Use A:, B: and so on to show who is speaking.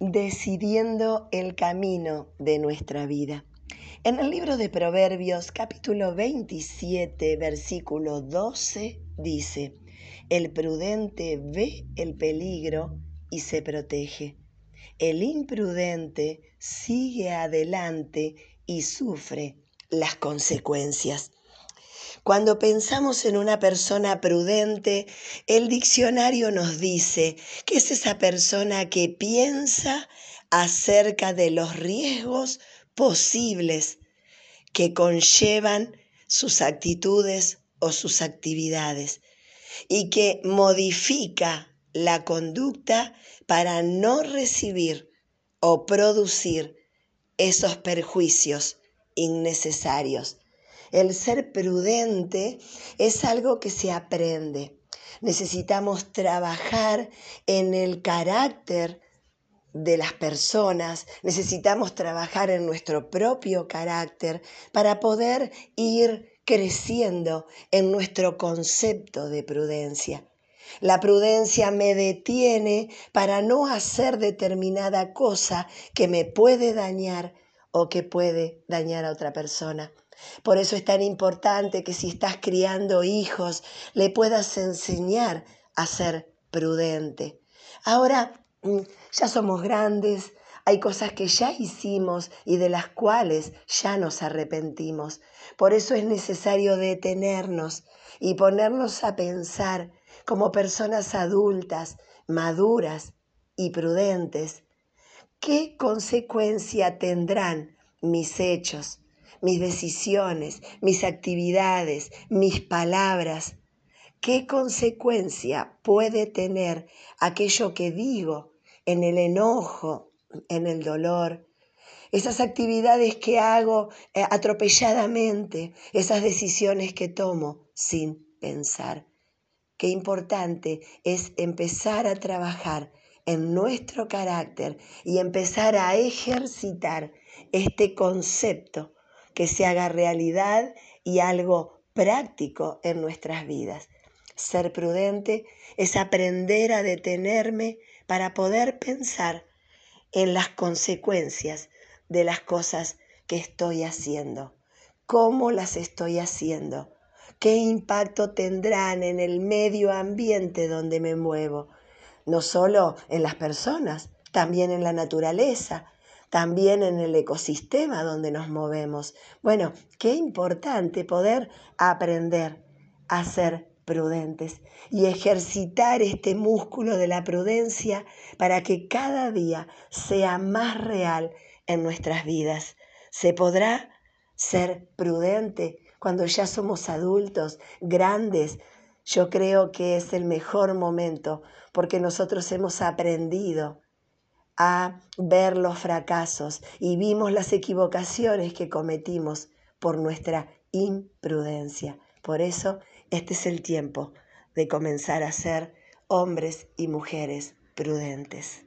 A: decidiendo el camino de nuestra vida. En el libro de Proverbios capítulo 27 versículo 12 dice, el prudente ve el peligro y se protege. El imprudente sigue adelante y sufre las consecuencias. Cuando pensamos en una persona prudente, el diccionario nos dice que es esa persona que piensa acerca de los riesgos posibles que conllevan sus actitudes o sus actividades y que modifica la conducta para no recibir o producir esos perjuicios innecesarios. El ser prudente es algo que se aprende. Necesitamos trabajar en el carácter de las personas, necesitamos trabajar en nuestro propio carácter para poder ir creciendo en nuestro concepto de prudencia. La prudencia me detiene para no hacer determinada cosa que me puede dañar o que puede dañar a otra persona. Por eso es tan importante que si estás criando hijos, le puedas enseñar a ser prudente. Ahora mm, ya somos grandes, hay cosas que ya hicimos y de las cuales ya nos arrepentimos. Por eso es necesario detenernos y ponernos a pensar como personas adultas, maduras y prudentes ¿Qué consecuencia tendrán mis hechos, mis decisiones, mis actividades, mis palabras? ¿Qué consecuencia puede tener aquello que digo en el enojo, en el dolor? Esas actividades que hago eh, atropelladamente, esas decisiones que tomo sin pensar. Qué importante es empezar a trabajar en nuestro carácter y empezar a ejercitar este concepto que se haga realidad y algo práctico en nuestras vidas. Ser prudente es aprender a detenerme para poder pensar en las consecuencias de las cosas que estoy haciendo, cómo las estoy haciendo, qué impacto tendrán en el medio ambiente donde me muevo, no solo en las personas, también en la naturaleza, también en el ecosistema donde nos movemos. Bueno, qué importante poder aprender a ser prudentes y ejercitar este músculo de la prudencia para que cada día sea más real en nuestras vidas. ¿Se podrá ser prudente cuando ya somos adultos, grandes, yo creo que es el mejor momento porque nosotros hemos aprendido a ver los fracasos y vimos las equivocaciones que cometimos por nuestra imprudencia. Por eso este es el tiempo de comenzar a ser hombres y mujeres prudentes.